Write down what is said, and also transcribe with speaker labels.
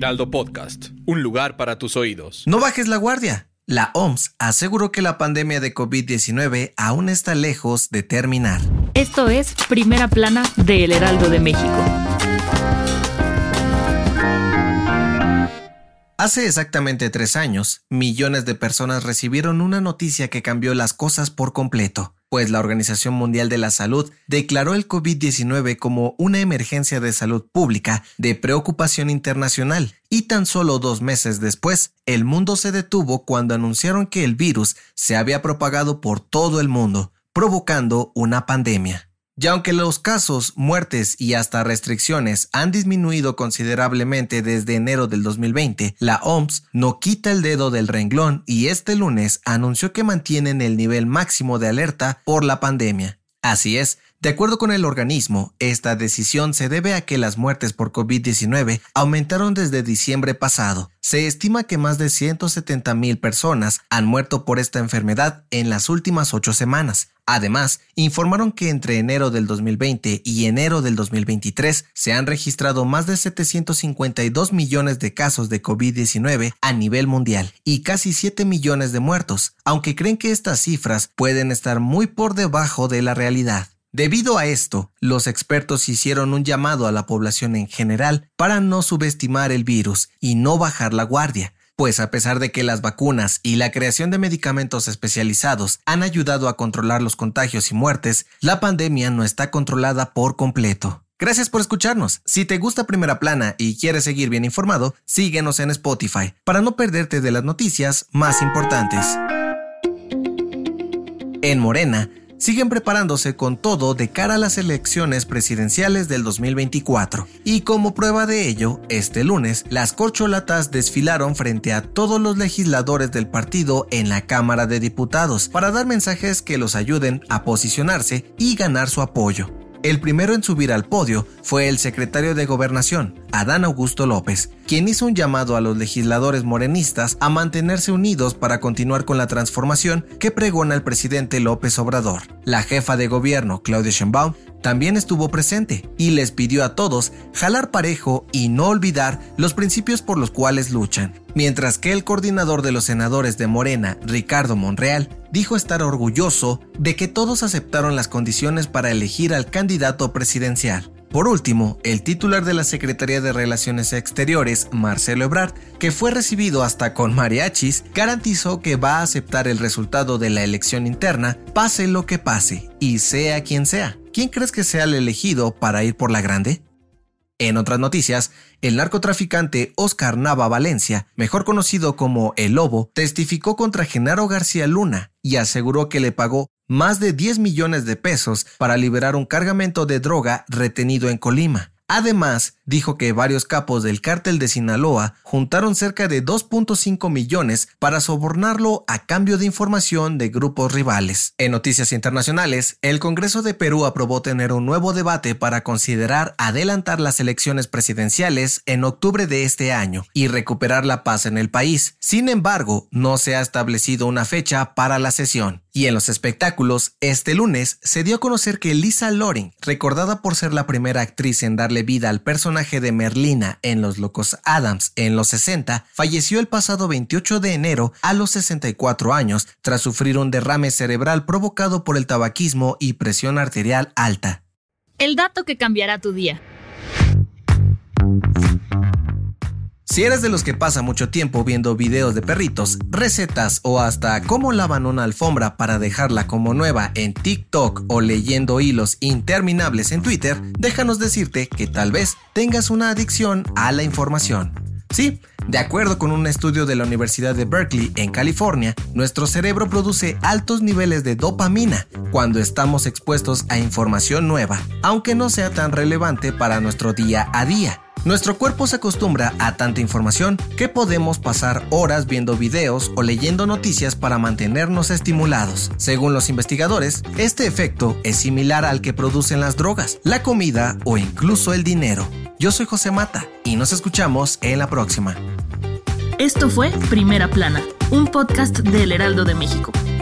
Speaker 1: Heraldo Podcast, un lugar para tus oídos.
Speaker 2: No bajes la guardia. La OMS aseguró que la pandemia de COVID-19 aún está lejos de terminar.
Speaker 3: Esto es Primera Plana de El Heraldo de México.
Speaker 2: Hace exactamente tres años, millones de personas recibieron una noticia que cambió las cosas por completo, pues la Organización Mundial de la Salud declaró el COVID-19 como una emergencia de salud pública de preocupación internacional, y tan solo dos meses después, el mundo se detuvo cuando anunciaron que el virus se había propagado por todo el mundo, provocando una pandemia. Y aunque los casos, muertes y hasta restricciones han disminuido considerablemente desde enero del 2020, la OMS no quita el dedo del renglón y este lunes anunció que mantienen el nivel máximo de alerta por la pandemia. Así es, de acuerdo con el organismo, esta decisión se debe a que las muertes por COVID-19 aumentaron desde diciembre pasado. Se estima que más de 170 mil personas han muerto por esta enfermedad en las últimas ocho semanas. Además, informaron que entre enero del 2020 y enero del 2023 se han registrado más de 752 millones de casos de COVID-19 a nivel mundial y casi 7 millones de muertos, aunque creen que estas cifras pueden estar muy por debajo de la realidad. Debido a esto, los expertos hicieron un llamado a la población en general para no subestimar el virus y no bajar la guardia, pues a pesar de que las vacunas y la creación de medicamentos especializados han ayudado a controlar los contagios y muertes, la pandemia no está controlada por completo. Gracias por escucharnos. Si te gusta Primera Plana y quieres seguir bien informado, síguenos en Spotify para no perderte de las noticias más importantes. En Morena, siguen preparándose con todo de cara a las elecciones presidenciales del 2024. Y como prueba de ello, este lunes, las corcholatas desfilaron frente a todos los legisladores del partido en la Cámara de Diputados para dar mensajes que los ayuden a posicionarse y ganar su apoyo. El primero en subir al podio fue el secretario de Gobernación, Adán Augusto López, quien hizo un llamado a los legisladores morenistas a mantenerse unidos para continuar con la transformación que pregona el presidente López Obrador. La jefa de gobierno, Claudia Sheinbaum, también estuvo presente y les pidió a todos jalar parejo y no olvidar los principios por los cuales luchan. Mientras que el coordinador de los senadores de Morena, Ricardo Monreal, dijo estar orgulloso de que todos aceptaron las condiciones para elegir al candidato presidencial. Por último, el titular de la Secretaría de Relaciones Exteriores, Marcelo Ebrard, que fue recibido hasta con mariachis, garantizó que va a aceptar el resultado de la elección interna, pase lo que pase, y sea quien sea. ¿Quién crees que sea el elegido para ir por la grande? En otras noticias, el narcotraficante Oscar Nava Valencia, mejor conocido como El Lobo, testificó contra Genaro García Luna y aseguró que le pagó más de 10 millones de pesos para liberar un cargamento de droga retenido en Colima. Además, dijo que varios capos del cártel de Sinaloa juntaron cerca de 2.5 millones para sobornarlo a cambio de información de grupos rivales. En noticias internacionales, el Congreso de Perú aprobó tener un nuevo debate para considerar adelantar las elecciones presidenciales en octubre de este año y recuperar la paz en el país. Sin embargo, no se ha establecido una fecha para la sesión. Y en los espectáculos, este lunes se dio a conocer que Lisa Loring, recordada por ser la primera actriz en darle vida al personaje de Merlina en Los Locos Adams en los 60, falleció el pasado 28 de enero a los 64 años tras sufrir un derrame cerebral provocado por el tabaquismo y presión arterial alta.
Speaker 3: El dato que cambiará tu día.
Speaker 2: Si eres de los que pasa mucho tiempo viendo videos de perritos, recetas o hasta cómo lavan una alfombra para dejarla como nueva en TikTok o leyendo hilos interminables en Twitter, déjanos decirte que tal vez tengas una adicción a la información. Sí, de acuerdo con un estudio de la Universidad de Berkeley en California, nuestro cerebro produce altos niveles de dopamina cuando estamos expuestos a información nueva, aunque no sea tan relevante para nuestro día a día. Nuestro cuerpo se acostumbra a tanta información que podemos pasar horas viendo videos o leyendo noticias para mantenernos estimulados. Según los investigadores, este efecto es similar al que producen las drogas, la comida o incluso el dinero. Yo soy José Mata y nos escuchamos en la próxima.
Speaker 3: Esto fue Primera Plana, un podcast del Heraldo de México.